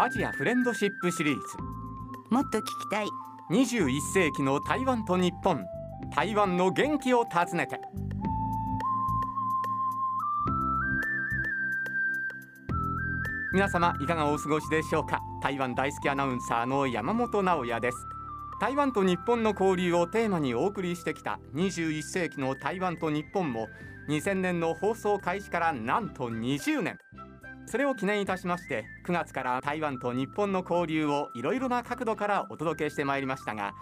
アジアフレンドシップシリーズ。もっと聞きたい。21世紀の台湾と日本。台湾の元気を訪ねて。皆様いかがお過ごしでしょうか？台湾大好きアナウンサーの山本直也です。台湾と日本の交流をテーマにお送りしてきた21世紀の台湾と日本も2000年の放送開始からなんと20年それを記念いたしまして9月から台湾と日本の交流をいろいろな角度からお届けしてまいりましたが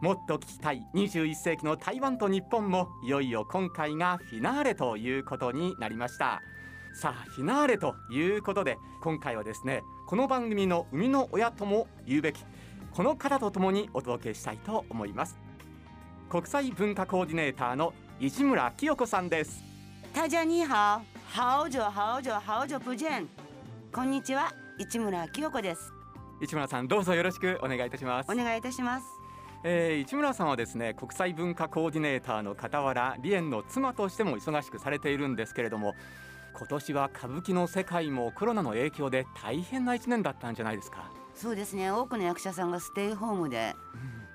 もっと聞きたい21世紀の台湾と日本もいよいよ今回がフィナーレということになりました。さあフィナーレということで今回はですねこの番組の生みの親とも言うべきこの方と共にお届けしたいと思います。国際文化コーディネーターの市村清子さんです。大家に好好久好久好久不見こんにちは市村清子です。市村さんどうぞよろしくお願いいたします。お願いいたします。えー、市村さんはですね国際文化コーディネーターの傍ら梨園の妻としても忙しくされているんですけれども今年は歌舞伎の世界もコロナの影響で大変な一年だったんじゃないですか？そうですね多くの役者さんがステイホームで、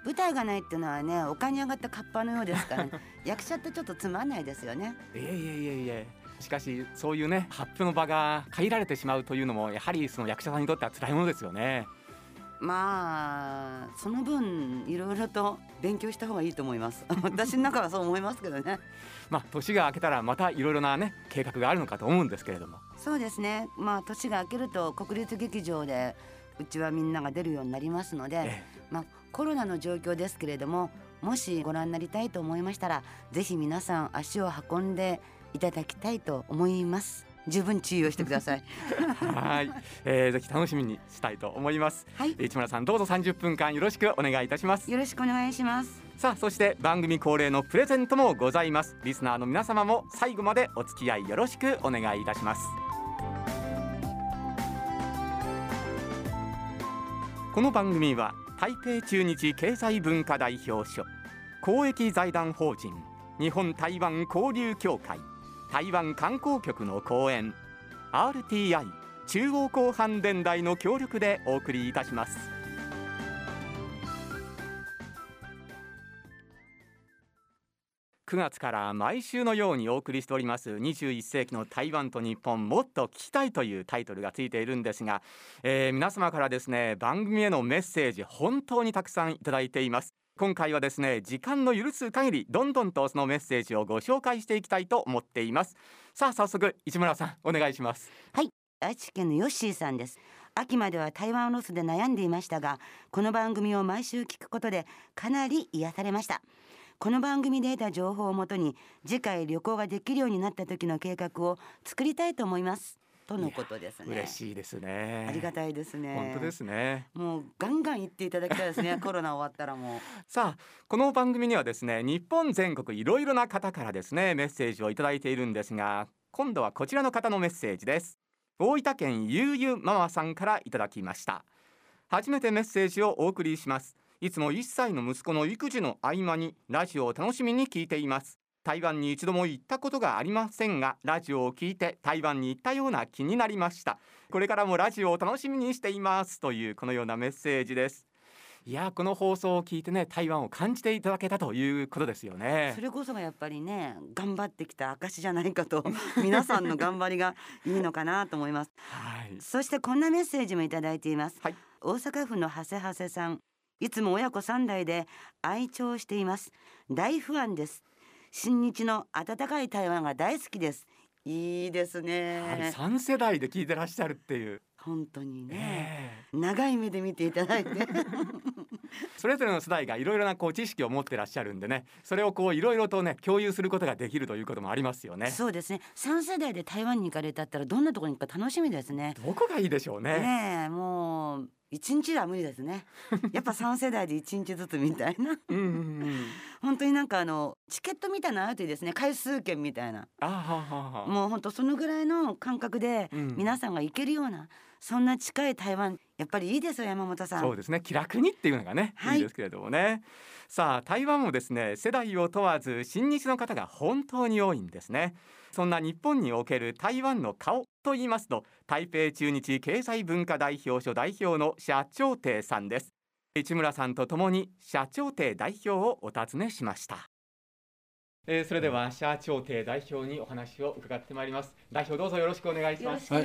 うん、舞台がないっていうのはね丘に上がったカッパのようですから、ね、役者ってちょっとつまんないですよね。いえいえいえいえしかしそういうね発表の場が限られてしまうというのもやはりその役者さんにとっては辛いものですよね。まあその分いろいろと勉強した方がいいと思います。私の中はそう思いますけどね。まあ年が明けたらまたいろいろなね計画があるのかと思うんですけれども。そうですね。まあ年が明けると国立劇場でうちはみんなが出るようになりますので、ええ、まあコロナの状況ですけれどももしご覧になりたいと思いましたらぜひ皆さん足を運んでいただきたいと思います。十分注意をしてください。はい、えー、ぜひ楽しみにしたいと思います。はい。市村さんどうぞ30分間よろしくお願いいたします。よろしくお願いします。さあそして番組恒例のプレゼントもございます。リスナーの皆様も最後までお付き合いよろしくお願いいたします。この番組は台北中日経済文化代表所公益財団法人日本台湾交流協会台湾観光局の講演 RTI 中央広範電台の協力でお送りいたします。9月から毎週のようにお送りしております21世紀の台湾と日本もっと聞きたいというタイトルがついているんですが、えー、皆様からですね番組へのメッセージ本当にたくさんいただいています。今回はですね時間の許す限りどんどんとそのメッセージをご紹介していきたいと思っています。さあ早速市村さんお願いします。はい。愛知県のヨッシーさんです。秋までは台湾ロスで悩んでいましたがこの番組を毎週聞くことでかなり癒されました。この番組で得た情報をもとに次回旅行ができるようになった時の計画を作りたいと思います。とのことですね。嬉しいですね。ありがたいですね。本当ですね。もうガンガン言っていただきたいですね コロナ終わったらもう。さあこの番組にはですね日本全国いろいろな方からですねメッセージをいただいているんですが今度はこちらの方のメッセージです。大分県ゆうゆママさんからいただきました。初めてメッセージをお送りします。いつも1歳の息子の育児の合間にラジオを楽しみに聞いています台湾に一度も行ったことがありませんがラジオを聞いて台湾に行ったような気になりました。これからもラジオを楽しみにしていますというこのようなメッセージです。いやこの放送を聞いてね台湾を感じていただけたということですよね。それこそがやっぱりね頑張ってきた証じゃないかと 皆さんの頑張りがいいのかなと思います、はい、そしてこんなメッセージもいただいています、はい、大阪府の長谷長谷さん。いつも親子三代で愛聴しています。大不安です新日の温かい台湾が大好きです。いいですね。三世代で聞いてらっしゃるっていう。本当にね、えー、長い目で見ていただいて。それぞれの世代がいろいろなこう知識を持ってらっしゃるんでね。それをこういろいろとね共有することができるということもありますよね。そうですね。三世代で台湾に行かれたったらどんなところに行くか楽しみですね。どこがいいでしょうね。ねもう一日では無理ですね。やっぱ三世代で一日ずつみたいな。うん、本当になんかあのチケットみたいなのあるといいですね。回数券みたいな。あはははもう本当そのぐらいの感覚で皆さんが行けるような、うん、そんな近い台湾やっぱりいいですよ山本さん。そうですね。気楽にっていうのがね、はい、いいですけれどもね。さあ台湾もですね世代を問わず親日の方が本当に多いんですねそんな日本における台湾の顔と言いますと台北中日経済文化代表所代表の社長亭さんです。市村さんとともに社長亭代表をお尋ねしました。えー、それでは社長亭代表にお話を伺ってまいります。代表どうぞよろしくお願いします。はい、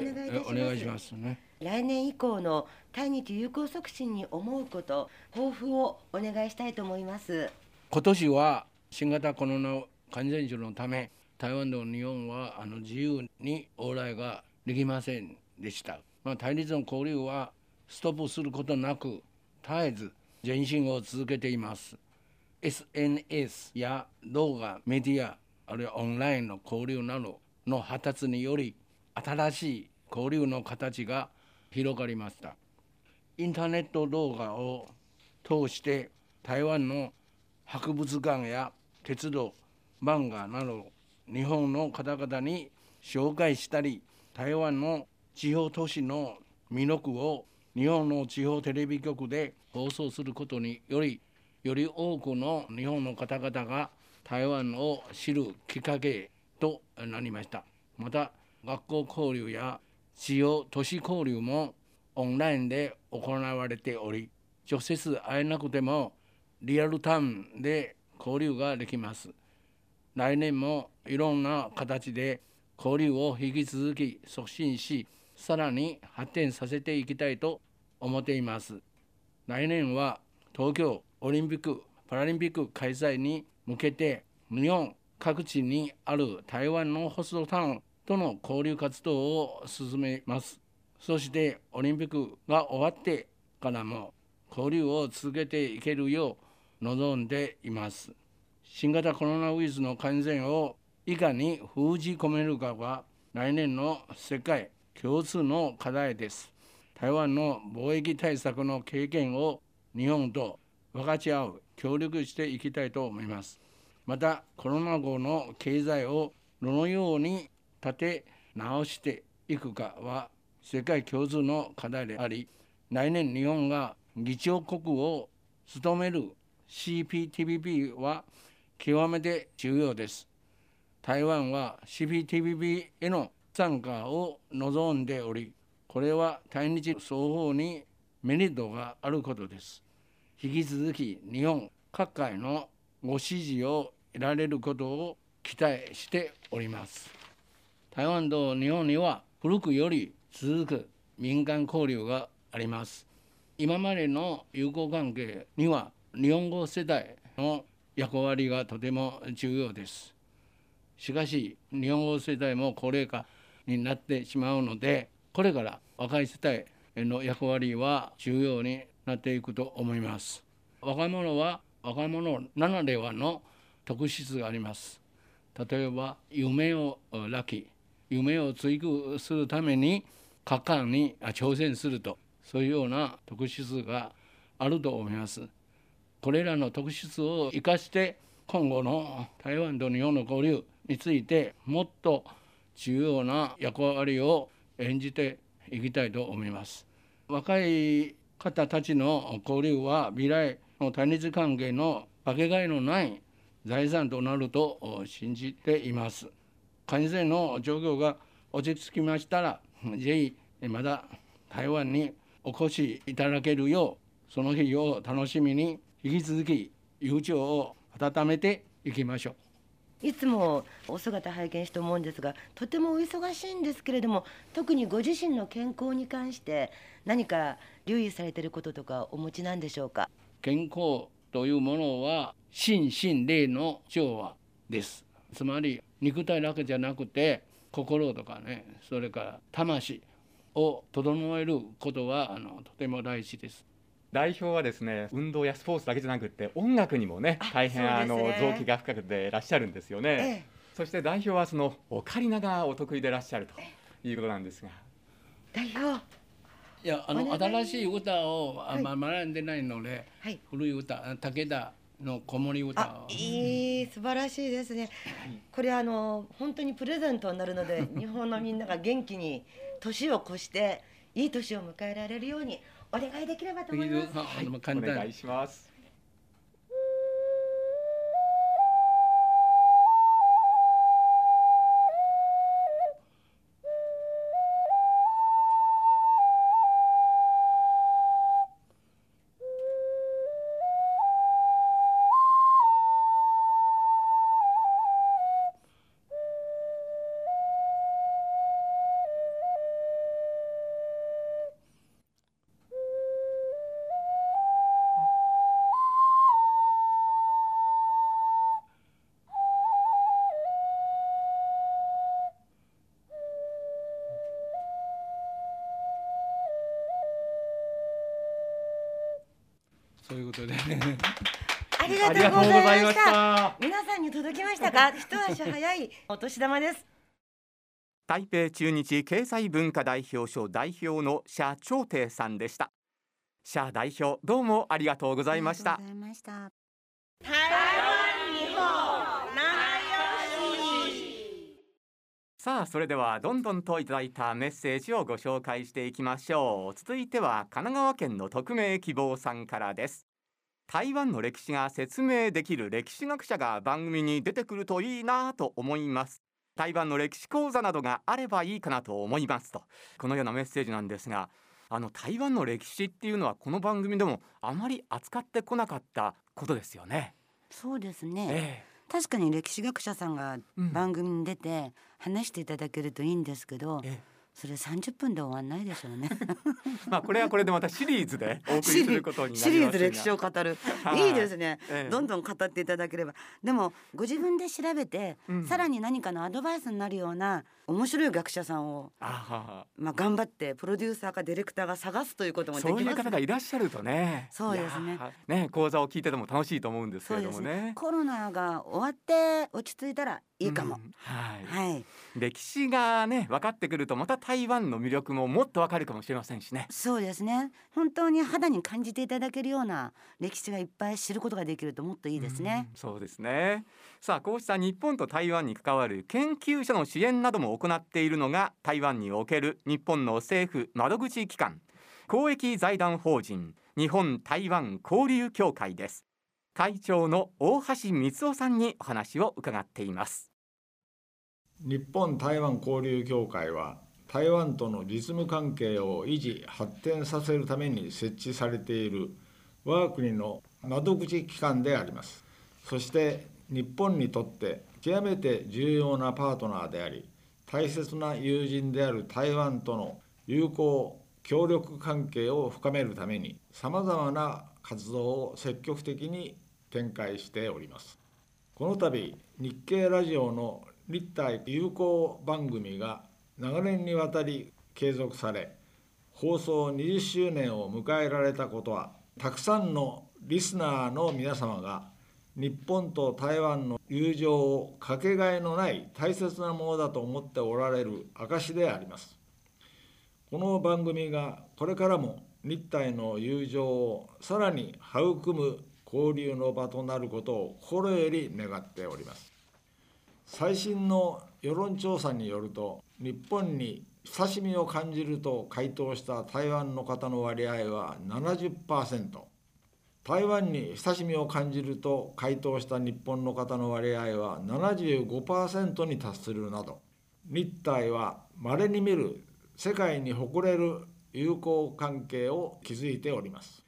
お願いしますね。来年以降の対日友好促進に思うこと抱負をお願いしたいと思います。今年は新型コロナ感染症のため台湾と日本はあの自由に往来ができませんでした、まあ、対立の交流はストップすることなく絶えず前進を続けています。SNS や動画メディアあるいはオンラインの交流などの発達により新しい交流の形が広がりました。インターネット動画を通して台湾の博物館や鉄道漫画など日本の方々に紹介したり台湾の地方都市の魅力を日本の地方テレビ局で放送することによりより多くの日本の方々が台湾を知るきっかけとなりました。また学校交流や地方都市交流もオンラインで行われており直接会えなくてもリアルタイムで交流ができます。来年もいろんな形で交流を引き続き促進しさらに発展させていきたいと思っています来年は東京オリンピック・パラリンピック開催に向けて日本各地にある台湾のホストタウンとの交流活動を進めます。そしてオリンピックが終わってからも交流を続けていけるよう望んでいます。新型コロナウイルスの感染をいかに封じ込めるかは来年の世界共通の課題です。台湾の貿易対策の経験を日本と分かち合う協力していきたいと思いますまたコロナ後の経済をどのように立て直していくかは世界共通の課題であり来年日本が議長国を務める CPTPP は極めて重要です。台湾は CPTPP への参加を望んでおりこれは対日双方にメリットがあることです。引き続き日本各界のご支持を得られることを期待しております。台湾と日本には古くより続く民間交流があります。今までの友好関係には日本語世代の役割がとても重要です。しかし日本語世代も高齢化になってしまうのでこれから若い世代の役割は重要になっていくと思います。若者は若者ならではの特質があります。例えば夢を抱き夢を追求するために果敢に挑戦するとそういうような特質があると思います。これらの特質を生かして今後の台湾と日本の交流についてもっと重要な役割を演じていきたいと思います若い方たちの交流は未来の対日関係のかけがえのない財産となると信じています。感染の状況が落ち着きましたら、ぜひまだ台湾にお越しいただけるよう、その日を楽しみに引き続き友情を温めていきましょう。いつもお姿拝見して思うんですがとてもお忙しいんですけれども特にご自身の健康に関して何か留意されていることとかお持ちなんでしょうか？健康というものは心身霊の調和です。つまり肉体だけじゃなくて心とかねそれから魂を整えることはあのとても大事です代表はですね運動やスポーツだけじゃなくて音楽にもね大変あの臓器が深くていらっしゃるんですよね、ええ、そして代表はそのオカリナがお得意でいらっしゃるということなんですが。代表。いやあの新しい歌をあ、まあ、学んでないので、はい、古い歌武田の子守歌を。いい素晴らしいですね、これあの本当にプレゼントになるので日本のみんなが元気に年を越していい年を迎えられるようにお願いできればと思います。はい、お願いします。ことでありがとうございました。皆さんに届きましたか？一足早いお年玉です。台北中日経済文化代表所代表の社長亭さんでした。社代表どうもありがとうございました。台湾日本さあそれではどんどんといただいたメッセージをご紹介していきましょう。続いては神奈川県の匿名希望さんからです台湾の歴史が説明できる歴史学者が番組に出てくるといいなと思います。台湾の歴史講座などがあればいいかなと思いますと。このようなメッセージなんですがあの台湾の歴史っていうのはこの番組でもあまり扱ってこなかったことですよね。そうですね、ええ。確かに歴史学者さんが番組に出て話していただけるといいんですけど、うんええそれ30分で終わんないでしょうね。まあこれはこれでまたシリーズでお送りすることにシリーズ歴史を語る。い。いですね、ええ、どんどん語っていただければ。でもご自分で調べて、うん、さらに何かのアドバイスになるような面白い学者さんをまあ頑張ってプロデューサーかディレクターが探すということもできます、そういう方がいらっしゃるとね。そうですね。ね講座を聞いてても楽しいと思うんですけれどもね、ね、コロナが終わって落ち着いたらいいかも、うん、はい、はい、歴史がね分かってくるとまた台湾の魅力ももっとわかるかもしれませんしね。そうですね。本当に肌に感じていただけるような歴史がいっぱい知ることができるともっといいですね、うそうですね。さあこうした日本と台湾に関わる研究者の支援なども行っているのが台湾における日本の政府窓口機関公益財団法人日本台湾交流協会です会長の大橋光夫さんにお話を伺っています。日本台湾交流協会は台湾との実務関係を維持発展させるために設置されている我が国の窓口機関であります。そして日本にとって極めて重要なパートナーであり大切な友人である台湾との友好協力関係を深めるためにさまざまな活動を積極的に展開しております。この度日経ラジオの立体友好番組が長年にわたり継続され放送20周年を迎えられたことはたくさんのリスナーの皆様が日本と台湾の友情をかけがえのない大切なものだと思っておられる証であります。この番組がこれからも日体の友情をさらに育む交流の場となることを心より願っております。最新の世論調査によると日本に親しみを感じると回答した台湾の方の割合は70%台湾に親しみを感じると回答した日本の方の割合は75%に達するなど日体は稀に見る世界に誇れる友好関係を築いております。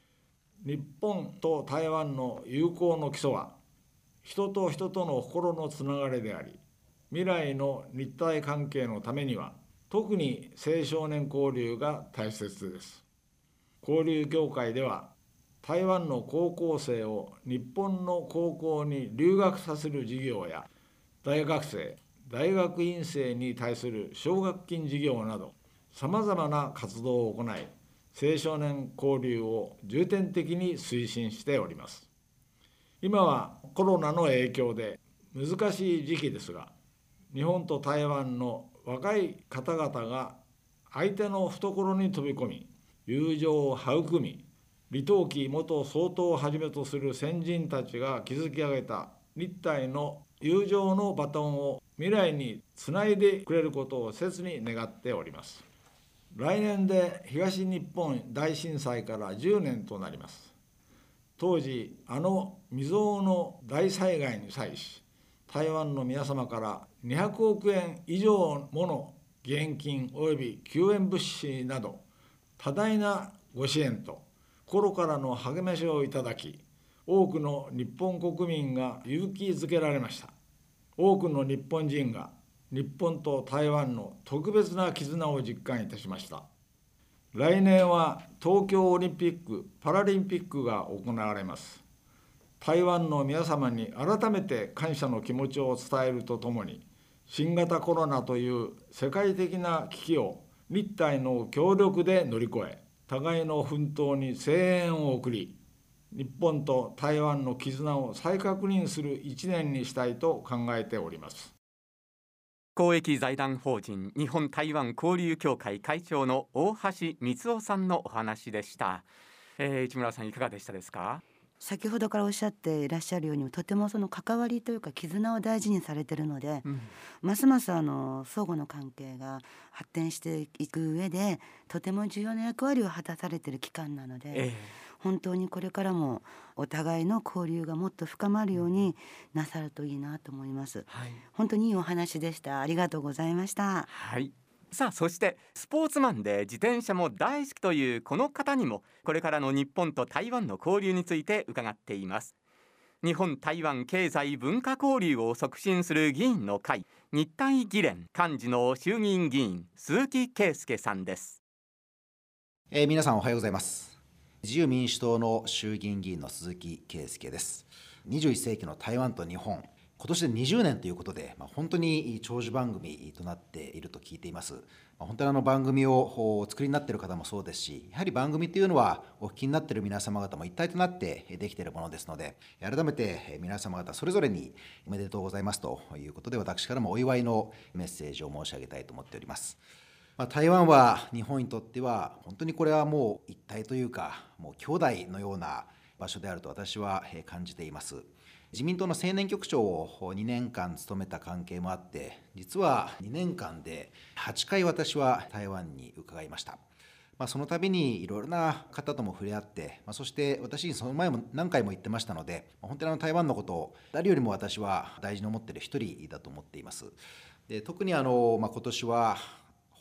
日本と台湾の友好の基礎は人と人との心のつながりであり未来の日体関係のためには特に青少年交流が大切です。交流協会では台湾の高校生を日本の高校に留学させる事業や大学生大学院生に対する奨学金事業などさまざまな活動を行い青少年交流を重点的に推進しております。今はコロナの影響で難しい時期ですが日本と台湾の若い方々が相手の懐に飛び込み友情を育み李登輝元総統をはじめとする先人たちが築き上げた日体の友情のバトンを未来につないでくれることを切に願っております。来年で東日本大震災から10年となります。当時あの未曾有の大災害に際し台湾の皆様から200億円以上もの現金及び救援物資など多大なご支援と心からの励ましをいただき多くの日本国民が勇気づけられました。多くの日本人が日本と台湾の特別な絆を実感いたしました。来年は東京オリンピック・パラリンピックが行われます。台湾の皆様に改めて感謝の気持ちを伝えるとともに新型コロナという世界的な危機を日体の協力で乗り越え互いの奮闘に声援を送り日本と台湾の絆を再確認する一年にしたいと考えております。公益財団法人日本台湾交流協会会長の大橋光夫さんのお話でした、えー、市村さんいかがでしたですか？先ほどからおっしゃっていらっしゃるようにとてもその関わりというか絆を大事にされてるので、うん、ますますあの相互の関係が発展していく上でとても重要な役割を果たされている期間なので、えー、本当にこれからもお互いの交流がもっと深まるようになさるといいなと思います、はい、本当にいいお話でした。ありがとうございました。はい。さあそしてスポーツマンで自転車も大好きというこの方にもこれからの日本と台湾の交流について伺っています。日本台湾経済文化交流を促進する議員の会日体議連幹事の衆議院議員鈴木圭介さんです、えー、皆さんおはようございます自由民主党の衆議院議員の鈴木圭介です21世紀の台湾と日本今年で20年ということで、まあ、本当に長寿番組となっていると聞いています。まあ、本当にあの番組をお作りになっている方もそうですし、やはり番組というのはお聞きになっている皆様方も一体となってできているものですので、改めて皆様方それぞれにおめでとうございますということで、私からもお祝いのメッセージを申し上げたいと思っております。まあ、台湾は日本にとっては本当にこれはもう一体というか、もう兄弟のような場所であると私は感じています。自民党の青年局長を2年間務めた関係もあって実は2年間で8回私は台湾に伺いました。まあ、その度にいろいろな方とも触れ合って、まあ、そして私その前も何回も言ってましたので本当にあの台湾のことを誰よりも私は大事に思っている一人だと思っています。で特にあの、まあ、今年は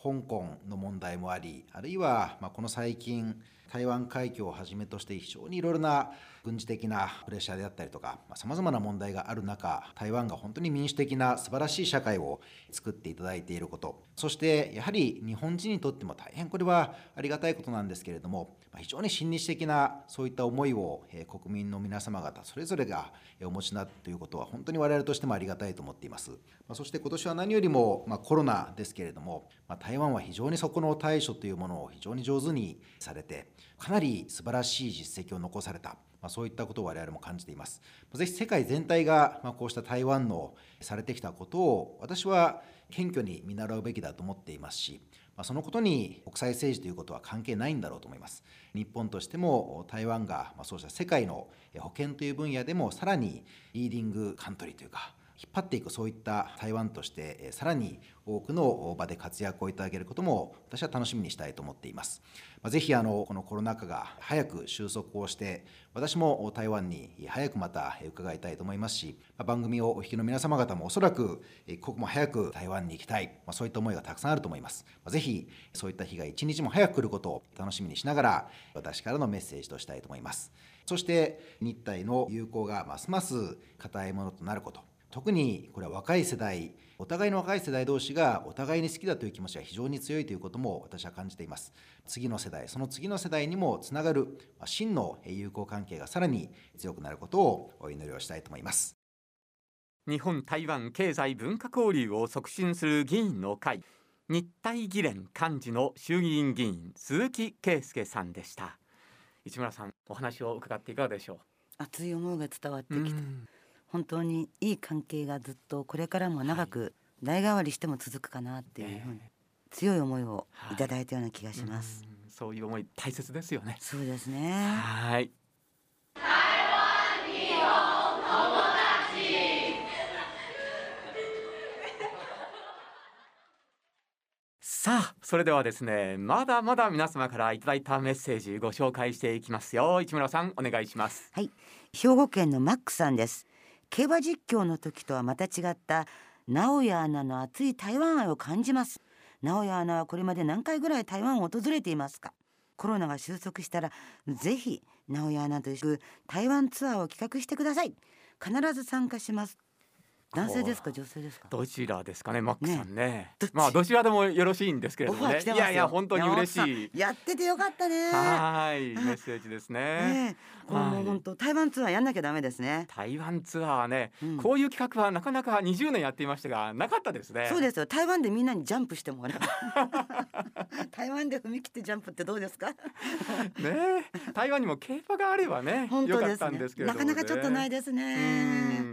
香港の問題もありあるいはまこの最近台湾海峡をはじめとして非常にいろいろな軍事的なプレッシャーであったりとかさまざ、まな問題がある中台湾が本当に民主的な素晴らしい社会を作っていただいていること。そしてやはり日本人にとっても大変これはありがたいことなんですけれども非常に親日的なそういった思いを国民の皆様方それぞれがお持ちなということは本当に我々としてもありがたいと思っています。そして今年は何よりもまコロナですけれども台湾は非常にそこの対処というものを非常に上手にされてかなり素晴らしい実績を残されたまあ、そういったことを我々も感じています。ぜひ世界全体が、ま、こうした台湾のされてきたことを私は謙虚に見習うべきだと思っていますし、まあ、そのことに国際政治ということは関係ないんだろうと思います。日本としても台湾が、ま、そうした世界の保険という分野でもさらにリーディングカントリーというか引っ張っていくそういった台湾としてさらに多くの場で活躍をいただけることも私は楽しみにしたいと思っています。ぜひあのこのコロナ禍が早く収束をして私も台湾に早くまた伺いたいと思いますし番組をお聞きの皆様方もおそらく一刻も早く台湾に行きたい。そういった思いがたくさんあると思います。ぜひそういった日が一日も早く来ることを楽しみにしながら私からのメッセージとしたいと思います。そして日体の友好がますます固いものとなること。特にこれは若い世代お互いの若い世代同士がお互いに好きだという気持ちが非常に強いということも私は感じています。次の世代その次の世代にもつながる真の友好関係がさらに強くなることをお祈りをしたいと思います。日本台湾経済文化交流を促進する議員の会日体議連幹事の衆議院議員鈴木圭介さんでした。市村さんお話を伺っていかがでしょう？熱い思いが伝わってきた本当にいい関係がずっとこれからも長く代替わりしても続くかなっていうふうに、強い思いをい。ただいたような気がします、そういう思い大切ですよね。そうですね。はい。さあそれではですねまだまだ皆様からいただいたメッセージご紹介していきますよ。市村さんお願いします。はい。兵庫県のマックさんです競馬実況の時とはまた違った直哉アナの熱い台湾愛を感じます。直哉アナはこれまで何回ぐらい台湾を訪れていますか？コロナが収束したらぜひ直哉アナと一緒台湾ツアーを企画してください。必ず参加します。男性ですか？女性ですか？どちらですかね？マックさんね。まあどちらでもよろしいんですけれどもね。いやいや本当に嬉しい。やっててよかったね。はい。メッセージですね。これも本当台湾ツアーやんなきゃダメですね。台湾ツアーね、こういう企画はなかなか20年やっていましたがなかったですね。そうですよ。台湾でみんなにジャンプしてもらう。台湾で踏み切ってジャンプってどうですか？ね台湾にも競馬があればね本当ですね。なかなかちょっとないですね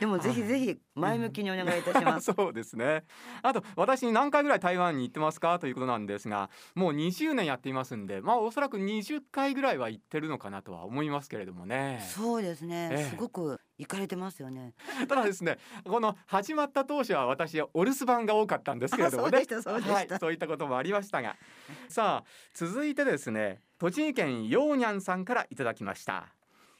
でもぜひぜひ前向きにお願いいたします、うん、そうですね。あと私何回ぐらい台湾に行ってますかということなんですがもう20年やっていますんでまあおそらく20回ぐらいは行ってるのかなとは思いますけれどもね。そうですね、ええ、すごく行かれてますよね。ただですねこの始まった当初は私お留守番が多かったんですけれどもね。そうはい、そういったこともありましたが。さあ続いてですね栃木県ヨーニャンさんからいただきました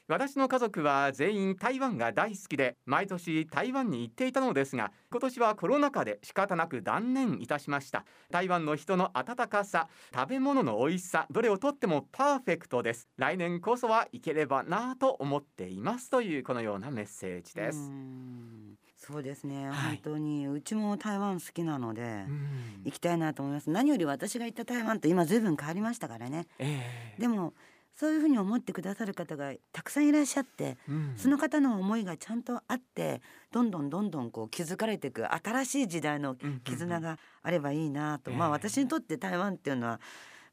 私の家族は全員台湾が大好きで毎年台湾に行っていたのですが今年はコロナ禍で仕方なく断念いたしました。台湾の人の温かさ食べ物の美味しさどれをとってもパーフェクトです。来年こそは行ければなと思っていますというこのようなメッセージです。そうですね、はい、本当にうちも台湾好きなので行きたいなと思います。何より私が行った台湾と今ずいぶん変わりましたからね、えー、でもそういうふうに思ってくださる方がたくさんいらっしゃって、うん、その方の思いがちゃんとあってどんどんどんどんこう築かれていく新しい時代の絆があればいいなと、まあ私にとって台湾っていうのは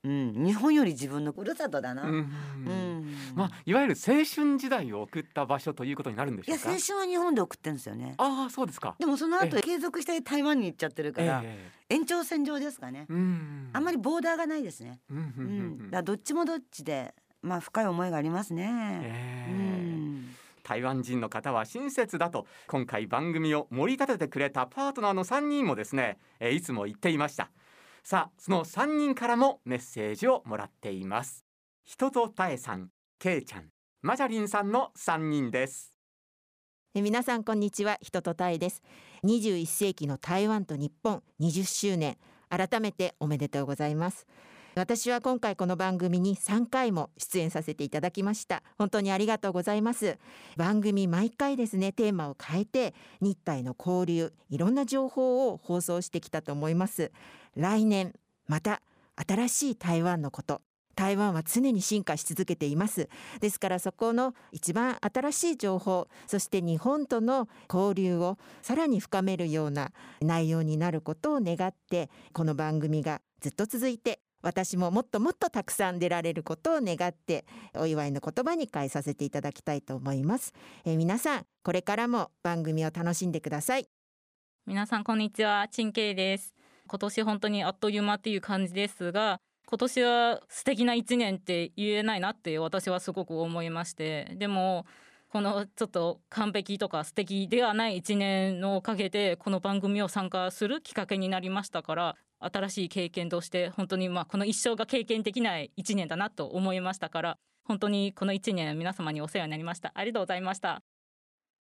うん、日本より自分の故郷だな、うん、うん、まあいわゆる青春時代を送った場所ということになるんでしょうか？いや青春は日本で送ってるんですよね。ああそうですか。でもその後継続して台湾に行っちゃってるから、えー、延長線上ですかね、うん、あんまりボーダーがないですね、うん、うん、だどっちもどっちでまあ深い思いがありますね。えー、うん。台湾人の方は親切だと今回番組を盛り立ててくれたパートナーの3人もですね、えー、いつも言っていました。さあその3人からもメッセージをもらっています。人とたえさん、けいちゃん、マジャリンさんの3人です。え皆さんこんにちは。人とたえです。21世紀の台湾と日本20周年。改めておめでとうございます私は今回この番組に3回も出演させていただきました。本当にありがとうございます。番組毎回ですねテーマを変えて日体の交流いろんな情報を放送してきたと思います。来年また新しい台湾のこと。台湾は常に進化し続けています。ですからそこの一番新しい情報そして日本との交流をさらに深めるような内容になることを願ってこの番組がずっと続いて私ももっともっとたくさん出られることを願ってお祝いの言葉に変えさせていただきたいと思います、えー、皆さんこれからも番組を楽しんでください。皆さんこんにちは。陳慶です。今年本当にあっという間っていう感じですが今年は素敵な一年って言えないなって私はすごく思いましてでもこのちょっと完璧とか素敵ではない一年のおかげでこの番組を参加するきっかけになりましたから新しい経験として本当にまあこの一生が経験できない一年だなと思いましたから本当にこの一年皆様にお世話になりました。ありがとうございました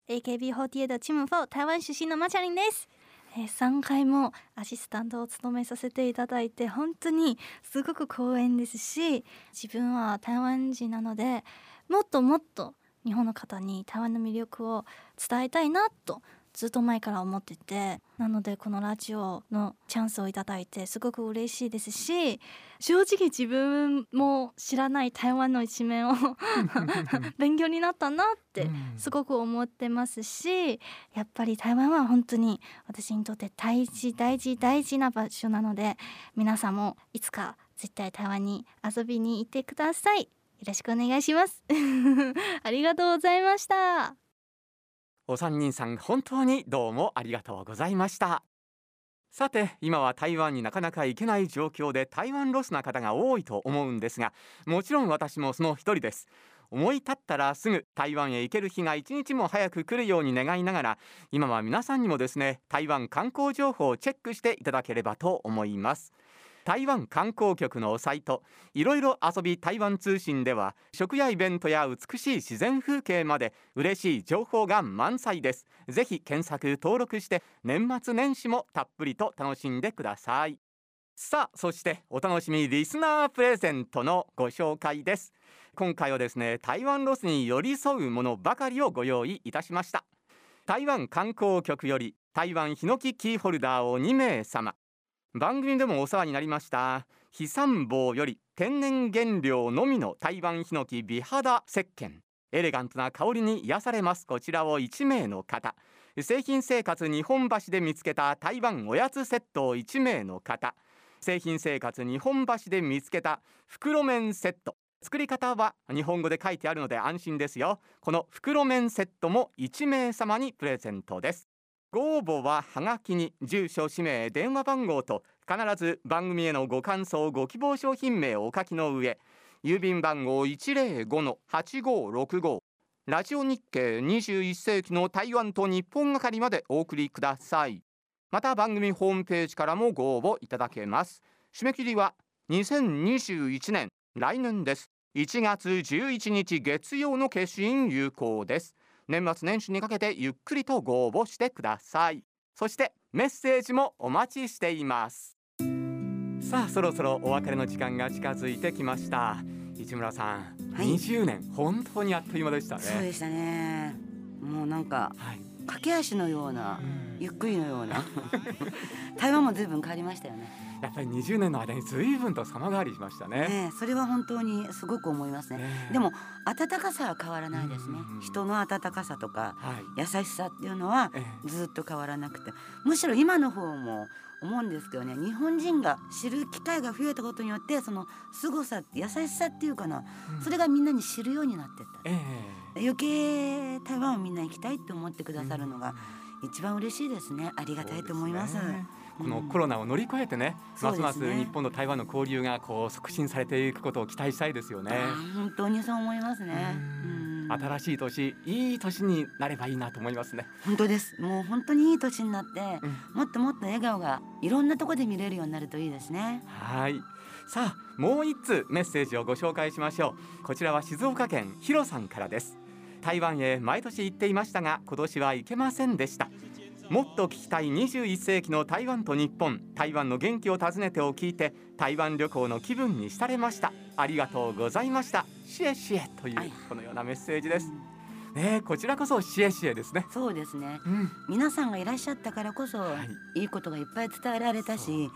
AKB48 的チムフォー台湾出身のマチャリンです。え3回もアシスタントを務めさせていただいて本当にすごく光栄ですし自分は台湾人なのでもっともっと日本の方に台湾の魅力を伝えたいなとずっと前から思っててなのでこのラジオのチャンスをいただいてすごく嬉しいですし正直自分も知らない台湾の一面を 勉強になったなってすごく思ってますしやっぱり台湾は本当に私にとって大事大事大事な場所なので皆さんもいつか絶対台湾に遊びに行ってください。よろしくお願いします。ありがとうございました。お三人さん本当にどうもありがとうございました。さて今は台湾になかなか行けない状況で台湾ロスな方が多いと思うんですがもちろん私もその一人です。思い立ったらすぐ台湾へ行ける日が一日も早く来るように願いながら今は皆さんにもですね台湾観光情報をチェックしていただければと思います。台湾観光局のサイトいろいろ遊び台湾通信では食やイベントや美しい自然風景まで嬉しい情報が満載です。ぜひ検索登録して年末年始もたっぷりと楽しんでください。さあそしてお楽しみリスナープレゼントのご紹介です。今回はですね台湾ロスに寄り添うものばかりをご用意いたしました。台湾観光局より台湾ヒノキキーホルダーを2名様番組でもお世話になりました。飛散棒より天然原料のみの台湾ヒノキ美肌石鹸。エレガントな香りに癒されます。こちらを1名の方。製品生活日本橋で見つけた台湾おやつセットを1名の方。製品生活日本橋で見つけた袋麺セット。作り方は日本語で書いてあるので安心ですよ。この袋麺セットも1名様にプレゼントです。ご応募はハガキに住所氏名電話番号と必ず番組へのご感想ご希望商品名をお書きの上郵便番号105-8565ラジオ日経21世紀の台湾と日本係までお送りください。また番組ホームページからもご応募いただけます。締め切りは2021年来年です。1月11日月曜の消印有効です。年末年始にかけてゆっくりとご応募してください。そしてメッセージもお待ちしています。さあそろそろお別れの時間が近づいてきました。市村さん、はい、20年本当にあっという間でしたね。そうでしたね。もうなんか、はい、駆け足のような、ゆっくりのような。台湾も随分変わりましたよね。やっぱり20年の間に随分と様変わりしましたね。ねそれは本当にすごく思いますね。ねでも温かさは変わらないですね。人の温かさとか、はい、優しさっていうのはずっと変わらなくて、むしろ今の方も思うんですけどね日本人が知る機会が増えたことによってその凄さ優しさっていうかな、うん、それがみんなに知るようになってった、えー、余計台湾をみんな行きたいって思ってくださるのが一番嬉しいですね。ありがたいと思います。このコロナを乗り越えてね、うん、ますます日本と台湾の交流がこう促進されていくことを期待したいですよね。本当にそう思いますね。新しい年いい年になればいいなと思いますね。本当です。もう本当にいい年になって、うん、もっともっと笑顔がいろんなところで見れるようになるといいですね。はい。さあもう一通メッセージをご紹介しましょう。こちらは静岡県ヒロさんからです台湾へ毎年行っていましたが今年は行けませんでした。もっと聞きたい21世紀の台湾と日本台湾の元気を訪ねてを聞いて台湾旅行の気分に浸れました。ありがとうございました。シエシエというこのようなメッセージです、ねこちらこそシエシエですね。そうですね、うん、皆さんがいらっしゃったからこそ、はい、いいことがいっぱい伝えられたし、ね、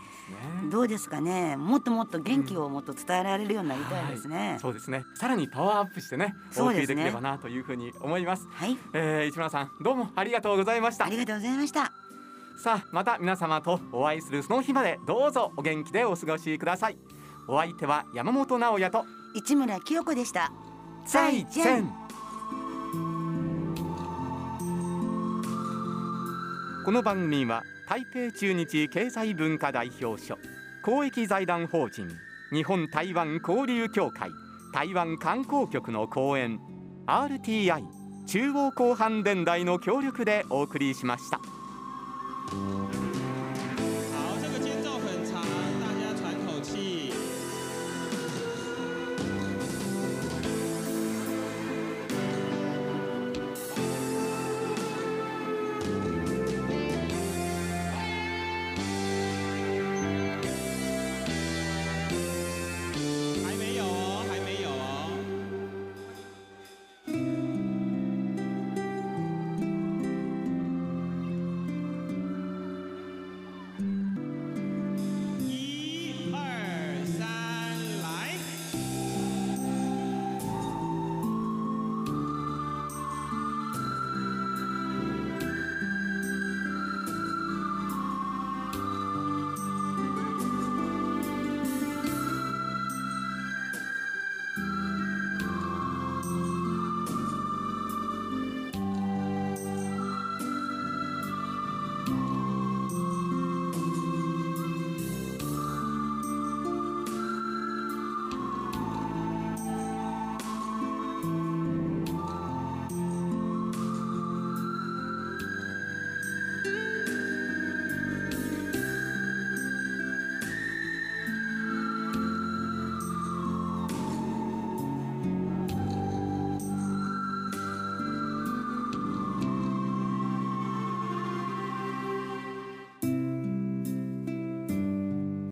どうですかね。もっともっと元気をもっと伝えられるようになりたいですね、うん。はい、そうですね。さらにパワーアップしてねお送りできればなというふうに思います。はい、えー、市村さんどうもありがとうございました。ありがとうございました。さあまた皆様とお会いするその日までどうぞお元気でお過ごしください。お相手は山本直也と市村清子でした。再见この番組は台北中日経済文化代表所公益財団法人日本台湾交流協会台湾観光局の講演 RTI 中央広範電台の協力でお送りしました。